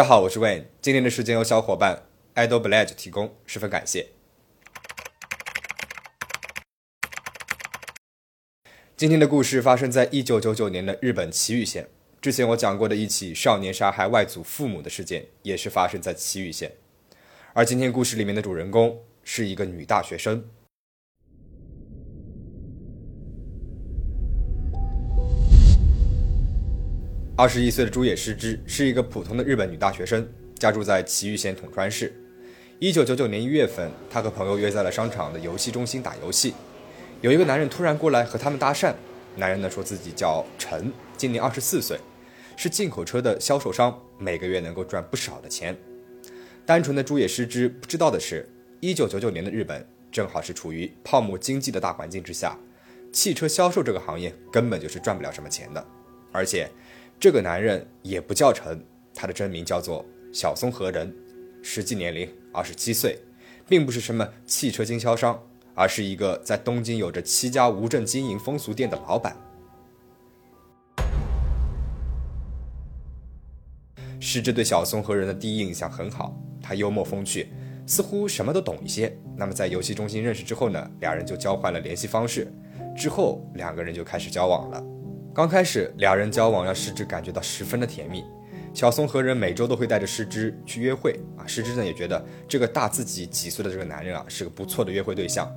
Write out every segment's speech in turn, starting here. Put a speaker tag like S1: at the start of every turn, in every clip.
S1: 大家好，我是 Wayne。今天的时间由小伙伴 Idol Bledge 提供，十分感谢。今天的故事发生在一九九九年的日本崎玉县。之前我讲过的一起少年杀害外祖父母的事件，也是发生在崎玉县。而今天故事里面的主人公是一个女大学生。二十一岁的朱野诗织是一个普通的日本女大学生，家住在崎玉县统川市。一九九九年一月份，她和朋友约在了商场的游戏中心打游戏。有一个男人突然过来和他们搭讪，男人呢说自己叫陈，今年二十四岁，是进口车的销售商，每个月能够赚不少的钱。单纯的朱野诗织不知道的是，一九九九年的日本正好是处于泡沫经济的大环境之下，汽车销售这个行业根本就是赚不了什么钱的，而且。这个男人也不叫陈，他的真名叫做小松和人，实际年龄二十七岁，并不是什么汽车经销商，而是一个在东京有着七家无证经营风俗店的老板。师之对小松和人的第一印象很好，他幽默风趣，似乎什么都懂一些。那么在游戏中心认识之后呢，俩人就交换了联系方式，之后两个人就开始交往了。刚开始，俩人交往让师之感觉到十分的甜蜜。小松和人每周都会带着师之去约会啊，师之呢也觉得这个大自己几岁的这个男人啊是个不错的约会对象。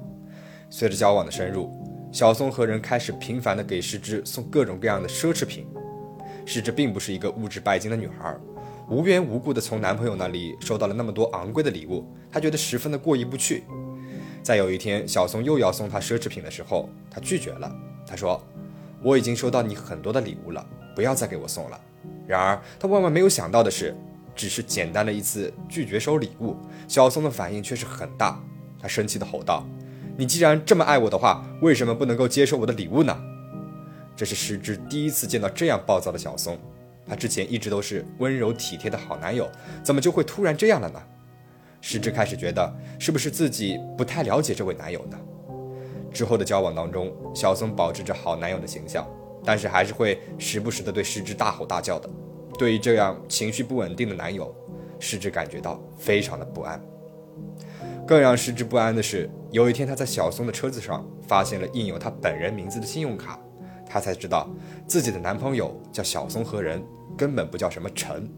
S1: 随着交往的深入，小松和人开始频繁的给师之送各种各样的奢侈品。师之并不是一个物质拜金的女孩，无缘无故的从男朋友那里收到了那么多昂贵的礼物，她觉得十分的过意不去。在有一天，小松又要送她奢侈品的时候，她拒绝了，她说。我已经收到你很多的礼物了，不要再给我送了。然而，他万万没有想到的是，只是简单的一次拒绝收礼物，小松的反应却是很大。他生气地吼道：“你既然这么爱我的话，为什么不能够接受我的礼物呢？”这是石之第一次见到这样暴躁的小松。他之前一直都是温柔体贴的好男友，怎么就会突然这样了呢？石之开始觉得，是不是自己不太了解这位男友呢？之后的交往当中，小松保持着好男友的形象，但是还是会时不时的对师之大吼大叫的。对于这样情绪不稳定的男友，师之感觉到非常的不安。更让师之不安的是，有一天他在小松的车子上发现了印有他本人名字的信用卡，他才知道自己的男朋友叫小松和人，根本不叫什么陈。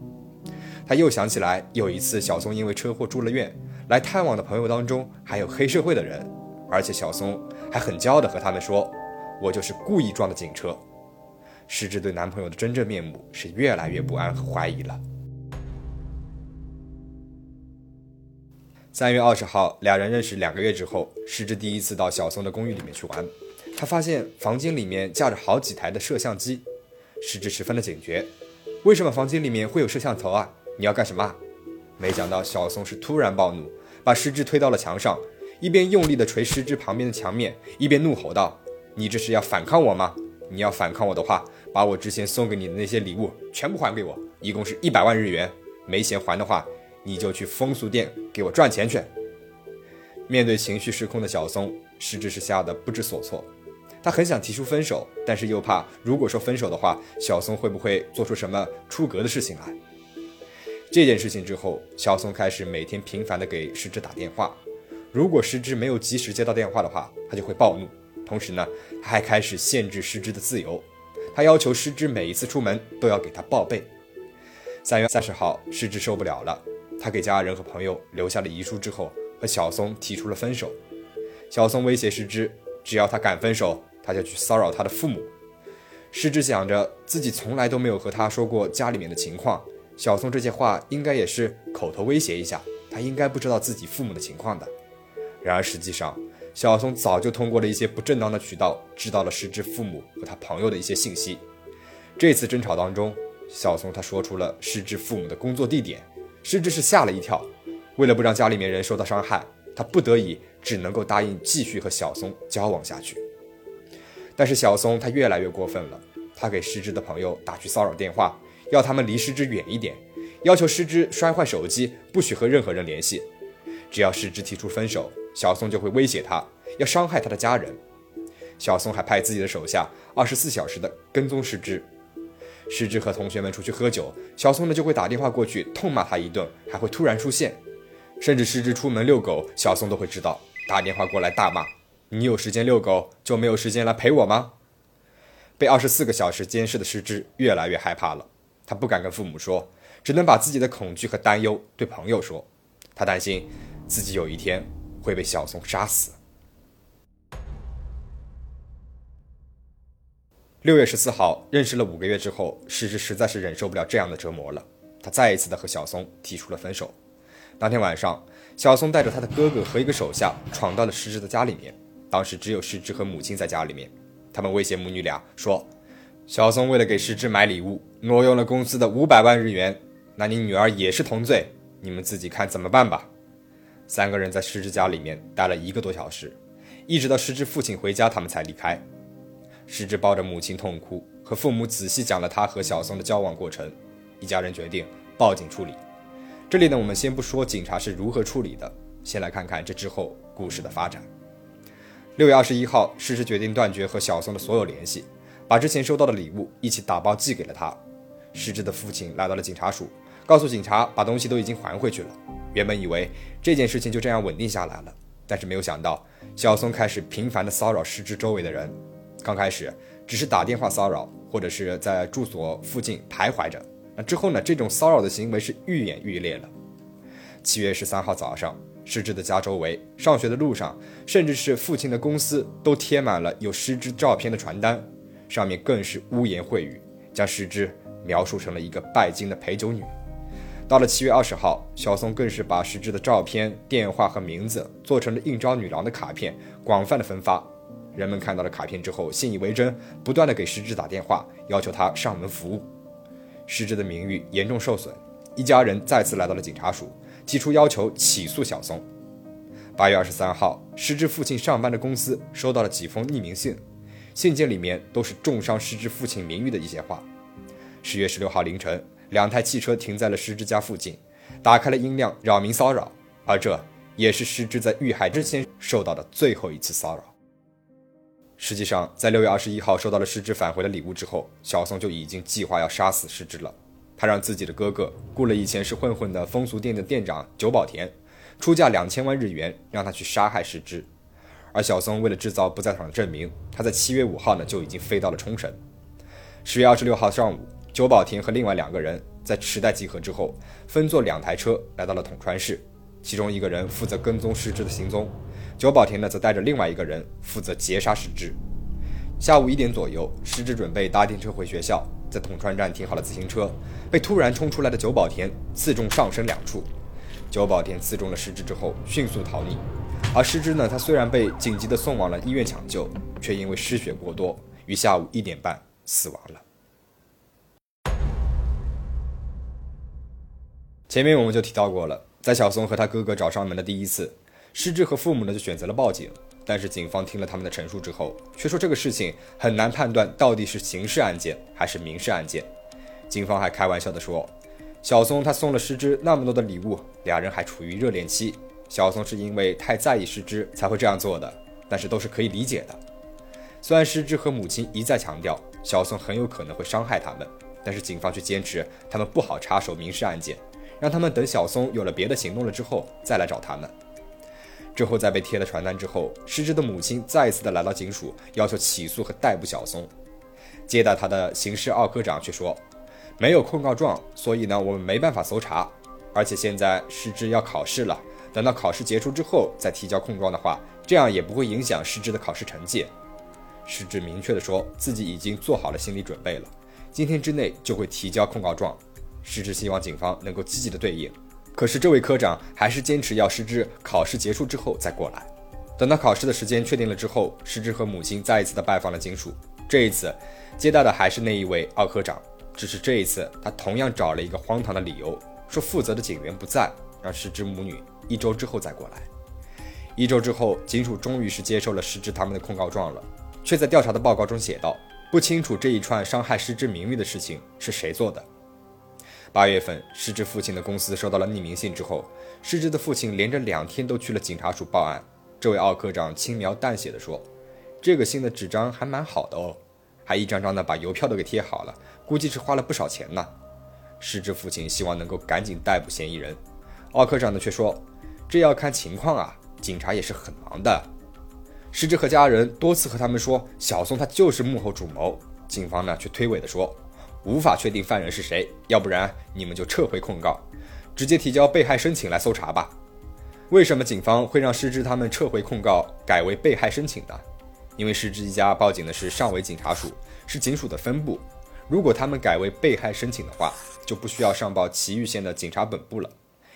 S1: 他又想起来有一次小松因为车祸住了院，来探望的朋友当中还有黑社会的人。而且小松还很骄傲地和他们说：“我就是故意撞的警车。”石之对男朋友的真正面目是越来越不安和怀疑了。三月二十号，两人认识两个月之后，石之第一次到小松的公寓里面去玩，他发现房间里面架着好几台的摄像机，石之十分的警觉：“为什么房间里面会有摄像头啊？你要干什么？”没想到小松是突然暴怒，把石之推到了墙上。一边用力地捶师之旁边的墙面，一边怒吼道：“你这是要反抗我吗？你要反抗我的话，把我之前送给你的那些礼物全部还给我，一共是一百万日元。没钱还的话，你就去风俗店给我赚钱去。”面对情绪失控的小松，师之是吓得不知所措。他很想提出分手，但是又怕如果说分手的话，小松会不会做出什么出格的事情来？这件事情之后，小松开始每天频繁地给师之打电话。如果失之没有及时接到电话的话，他就会暴怒。同时呢，他还开始限制失之的自由。他要求失之每一次出门都要给他报备。三月三十号，失之受不了了，他给家人和朋友留下了遗书之后，和小松提出了分手。小松威胁失之，只要他敢分手，他就去骚扰他的父母。失之想着自己从来都没有和他说过家里面的情况，小松这些话应该也是口头威胁一下，他应该不知道自己父母的情况的。然而，实际上，小松早就通过了一些不正当的渠道，知道了失之父母和他朋友的一些信息。这次争吵当中，小松他说出了失之父母的工作地点，师之是吓了一跳。为了不让家里面人受到伤害，他不得已只能够答应继续和小松交往下去。但是小松他越来越过分了，他给失之的朋友打去骚扰电话，要他们离失之远一点，要求失之摔坏手机，不许和任何人联系。只要失之提出分手，小松就会威胁他，要伤害他的家人。小松还派自己的手下二十四小时的跟踪师之。师之和同学们出去喝酒，小松呢就会打电话过去痛骂他一顿，还会突然出现。甚至师之出门遛狗，小松都会知道，打电话过来大骂：“你有时间遛狗，就没有时间来陪我吗？”被二十四个小时监视的师之越来越害怕了，他不敢跟父母说，只能把自己的恐惧和担忧对朋友说。他担心自己有一天会被小松杀死。六月十四号，认识了五个月之后，师之实在是忍受不了这样的折磨了，他再一次的和小松提出了分手。当天晚上，小松带着他的哥哥和一个手下闯到了石之的家里面。当时只有石之和母亲在家里面。他们威胁母女俩说：“小松为了给石之买礼物，挪用了公司的五百万日元，那你女儿也是同罪，你们自己看怎么办吧。”三个人在石之家里面待了一个多小时，一直到石之父亲回家，他们才离开。石之抱着母亲痛哭，和父母仔细讲了他和小松的交往过程。一家人决定报警处理。这里呢，我们先不说警察是如何处理的，先来看看这之后故事的发展。六月二十一号，诗诗决定断绝和小松的所有联系，把之前收到的礼物一起打包寄给了他。诗之的父亲来到了警察署，告诉警察把东西都已经还回去了。原本以为这件事情就这样稳定下来了，但是没有想到小松开始频繁的骚扰诗之周围的人。刚开始只是打电话骚扰，或者是在住所附近徘徊着。那之后呢？这种骚扰的行为是愈演愈烈了。七月十三号早上，失之的家周围、上学的路上，甚至是父亲的公司，都贴满了有失之照片的传单，上面更是污言秽语，将失之描述成了一个拜金的陪酒女。到了七月二十号，小松更是把失之的照片、电话和名字做成了应招女郎的卡片，广泛的分发。人们看到了卡片之后，信以为真，不断的给失之打电话，要求他上门服务。失之的名誉严重受损，一家人再次来到了警察署，提出要求起诉小松。八月二十三号，失之父亲上班的公司收到了几封匿名信，信件里面都是重伤失之父亲名誉的一些话。十月十六号凌晨，两台汽车停在了失之家附近，打开了音量扰民骚扰，而这也是失之在遇害之前受到的最后一次骚扰。实际上，在六月二十一号收到了失之返回的礼物之后，小松就已经计划要杀死失之了。他让自己的哥哥雇了以前是混混的风俗店的店长久保田，出价两千万日元让他去杀害失之。而小松为了制造不在场的证明，他在七月五号呢就已经飞到了冲绳。十月二十六号上午，久保田和另外两个人在池袋集合之后，分坐两台车来到了统川市，其中一个人负责跟踪失之的行踪。久保田呢，则带着另外一个人负责截杀石之。下午一点左右，石之准备搭电车回学校，在统川站停好了自行车，被突然冲出来的久保田刺中上身两处。久保田刺中了石之之后，迅速逃匿。而石之呢，他虽然被紧急的送往了医院抢救，却因为失血过多，于下午一点半死亡了。前面我们就提到过了，在小松和他哥哥找上门的第一次。失之和父母呢就选择了报警，但是警方听了他们的陈述之后，却说这个事情很难判断到底是刑事案件还是民事案件。警方还开玩笑的说，小松他送了失之那么多的礼物，俩人还处于热恋期，小松是因为太在意失之才会这样做的，但是都是可以理解的。虽然失之和母亲一再强调小松很有可能会伤害他们，但是警方却坚持他们不好插手民事案件，让他们等小松有了别的行动了之后再来找他们。之后，在被贴了传单之后，失之的母亲再一次的来到警署，要求起诉和逮捕小松。接待他的刑事二科长却说，没有控告状，所以呢，我们没办法搜查。而且现在失之要考试了，等到考试结束之后再提交控状的话，这样也不会影响失之的考试成绩。失之明确的说自己已经做好了心理准备了，今天之内就会提交控告状。失之希望警方能够积极的对应。可是这位科长还是坚持要师之考试结束之后再过来。等到考试的时间确定了之后，师之和母亲再一次的拜访了警署。这一次接待的还是那一位奥科长，只是这一次他同样找了一个荒唐的理由，说负责的警员不在，让师之母女一周之后再过来。一周之后，警署终于是接受了师之他们的控告状了，却在调查的报告中写道：不清楚这一串伤害师之名誉的事情是谁做的。八月份，失之父亲的公司收到了匿名信之后，失之的父亲连着两天都去了警察署报案。这位奥科长轻描淡写的说：“这个信的纸张还蛮好的哦。”还一张张的把邮票都给贴好了，估计是花了不少钱呢。失之父亲希望能够赶紧逮捕嫌疑人，奥科长呢却说：“这要看情况啊，警察也是很忙的。”失之和家人多次和他们说，小松他就是幕后主谋，警方呢却推诿的说，无法确定犯人是谁，要不然你们就撤回控告，直接提交被害申请来搜查吧。为什么警方会让失之他们撤回控告，改为被害申请呢？因为失之一家报警的是上尾警察署，是警署的分部。如果他们改为被害申请的话，就不需要上报岐玉县的警察本部了，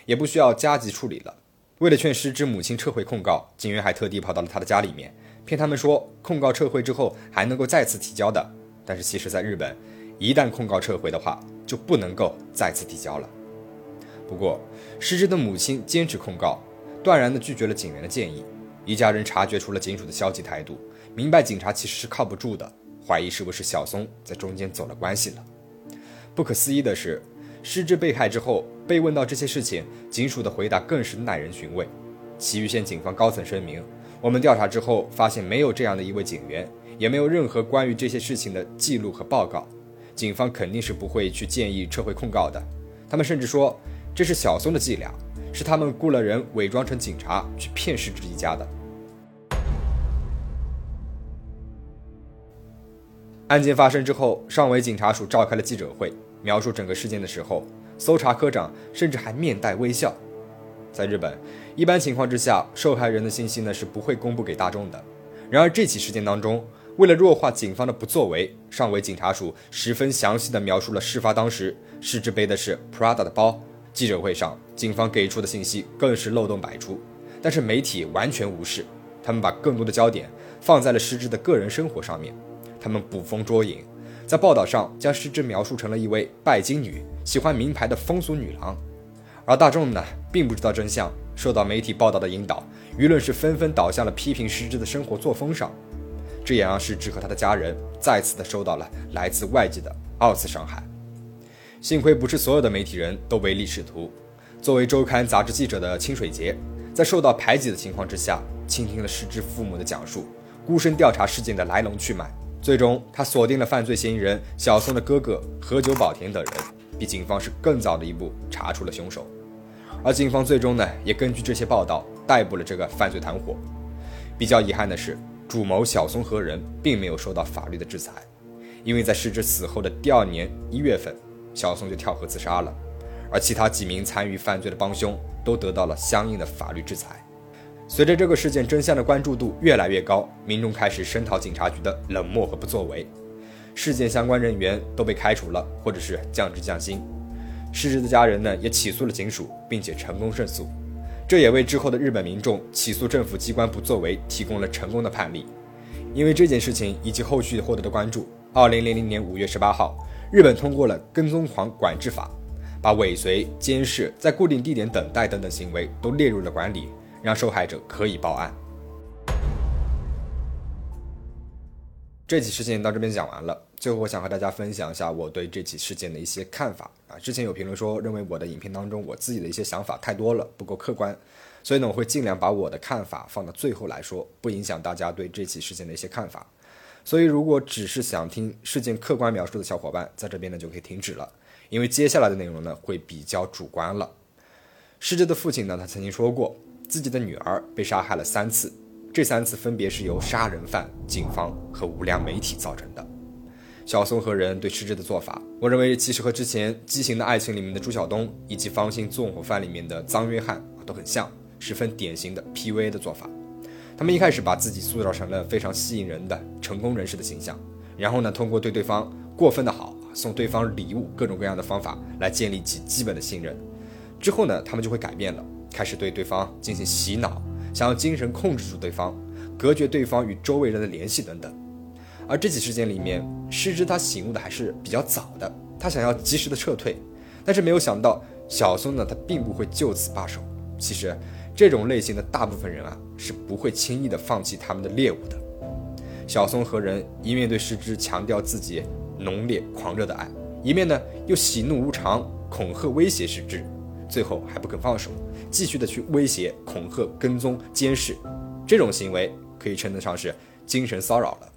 S1: 也不需要加急处理了。为了劝失之母亲撤回控告，警员还特地跑到了他的家里面，骗他们说控告撤回之后还能够再次提交的。但是其实，在日本，一旦控告撤回的话，就不能够再次提交了。不过，失之的母亲坚持控告。断然地拒绝了警员的建议，一家人察觉出了警署的消极态度，明白警察其实是靠不住的，怀疑是不是小松在中间走了关系了。不可思议的是，失之被害之后，被问到这些事情，警署的回答更是耐人寻味。岐玉县警方高层声明：我们调查之后发现没有这样的一位警员，也没有任何关于这些事情的记录和报告，警方肯定是不会去建议撤回控告的。他们甚至说这是小松的伎俩。是他们雇了人伪装成警察去骗失之一家的。案件发生之后，上尾警察署召开了记者会，描述整个事件的时候，搜查科长甚至还面带微笑。在日本，一般情况之下，受害人的信息呢是不会公布给大众的。然而这起事件当中，为了弱化警方的不作为，上尾警察署十分详细的描述了事发当时，失之背的是 Prada 的包。记者会上，警方给出的信息更是漏洞百出，但是媒体完全无视，他们把更多的焦点放在了失之的个人生活上面，他们捕风捉影，在报道上将失之描述成了一位拜金女、喜欢名牌的风俗女郎，而大众呢，并不知道真相，受到媒体报道的引导，舆论是纷纷倒向了批评失之的生活作风上，这也让失之和他的家人再次的受到了来自外界的二次伤害。幸亏不是所有的媒体人都唯利是图。作为周刊杂志记者的清水节，在受到排挤的情况之下，倾听了失之父母的讲述，孤身调查事件的来龙去脉。最终，他锁定了犯罪嫌疑人小松的哥哥何久保田等人，比警方是更早的一步查出了凶手。而警方最终呢，也根据这些报道逮捕了这个犯罪团伙。比较遗憾的是，主谋小松和人并没有受到法律的制裁，因为在失之死后的第二年一月份。小松就跳河自杀了，而其他几名参与犯罪的帮凶都得到了相应的法律制裁。随着这个事件真相的关注度越来越高，民众开始声讨警察局的冷漠和不作为，事件相关人员都被开除了，或者是降职降薪。失职的家人呢，也起诉了警署，并且成功胜诉，这也为之后的日本民众起诉政府机关不作为提供了成功的判例。因为这件事情以及后续获得的关注，二零零零年五月十八号。日本通过了跟踪狂管制法，把尾随、监视、在固定地点等待等等行为都列入了管理，让受害者可以报案。这起事件到这边讲完了，最后我想和大家分享一下我对这起事件的一些看法啊。之前有评论说认为我的影片当中我自己的一些想法太多了，不够客观，所以呢我会尽量把我的看法放到最后来说，不影响大家对这起事件的一些看法。所以，如果只是想听事件客观描述的小伙伴，在这边呢就可以停止了，因为接下来的内容呢会比较主观了。逝者的父亲呢，他曾经说过，自己的女儿被杀害了三次，这三次分别是由杀人犯、警方和无良媒体造成的。小松和人对逝者的做法，我认为其实和之前《畸形的爱情》里面的朱晓东，以及《芳心纵火犯》里面的臧约翰都很像，十分典型的 PUA 的做法。他们一开始把自己塑造成了非常吸引人的成功人士的形象，然后呢，通过对对方过分的好，送对方礼物，各种各样的方法来建立起基本的信任。之后呢，他们就会改变了，开始对对方进行洗脑，想要精神控制住对方，隔绝对方与周围人的联系等等。而这起事件里面，失之他醒悟的还是比较早的，他想要及时的撤退，但是没有想到小松呢，他并不会就此罢手。其实。这种类型的大部分人啊，是不会轻易的放弃他们的猎物的。小松和人一面对失之强调自己浓烈狂热的爱，一面呢又喜怒无常，恐吓威胁失之，最后还不肯放手，继续的去威胁、恐吓、跟踪、监视，这种行为可以称得上是精神骚扰了。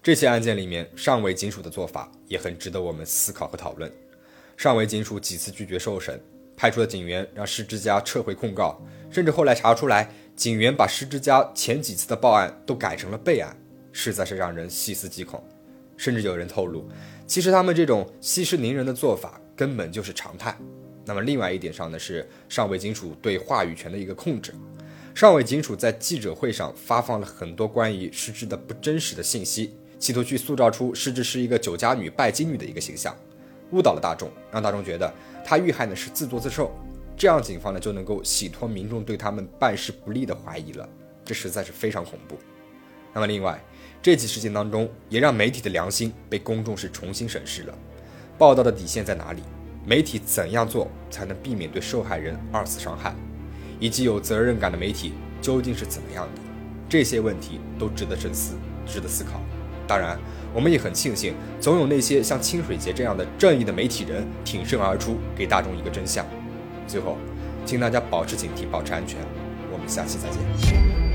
S1: 这些案件里面，上尉警署的做法也很值得我们思考和讨论。上尉警署几次拒绝受审，派出的警员让施之家撤回控告，甚至后来查出来，警员把施之家前几次的报案都改成了备案，实在是让人细思极恐。甚至有人透露，其实他们这种息事宁人的做法根本就是常态。那么，另外一点上呢，是上尉警署对话语权的一个控制。上尉警署在记者会上发放了很多关于施之的不真实的信息，企图去塑造出施之是一个酒家女、拜金女的一个形象。误导了大众，让大众觉得他遇害呢是自作自受，这样警方呢就能够洗脱民众对他们办事不力的怀疑了，这实在是非常恐怖。那么另外，这起事件当中也让媒体的良心被公众是重新审视了，报道的底线在哪里？媒体怎样做才能避免对受害人二次伤害？以及有责任感的媒体究竟是怎么样的？这些问题都值得深思，值得思考。当然。我们也很庆幸，总有那些像清水节这样的正义的媒体人挺身而出，给大众一个真相。最后，请大家保持警惕，保持安全。我们下期再见。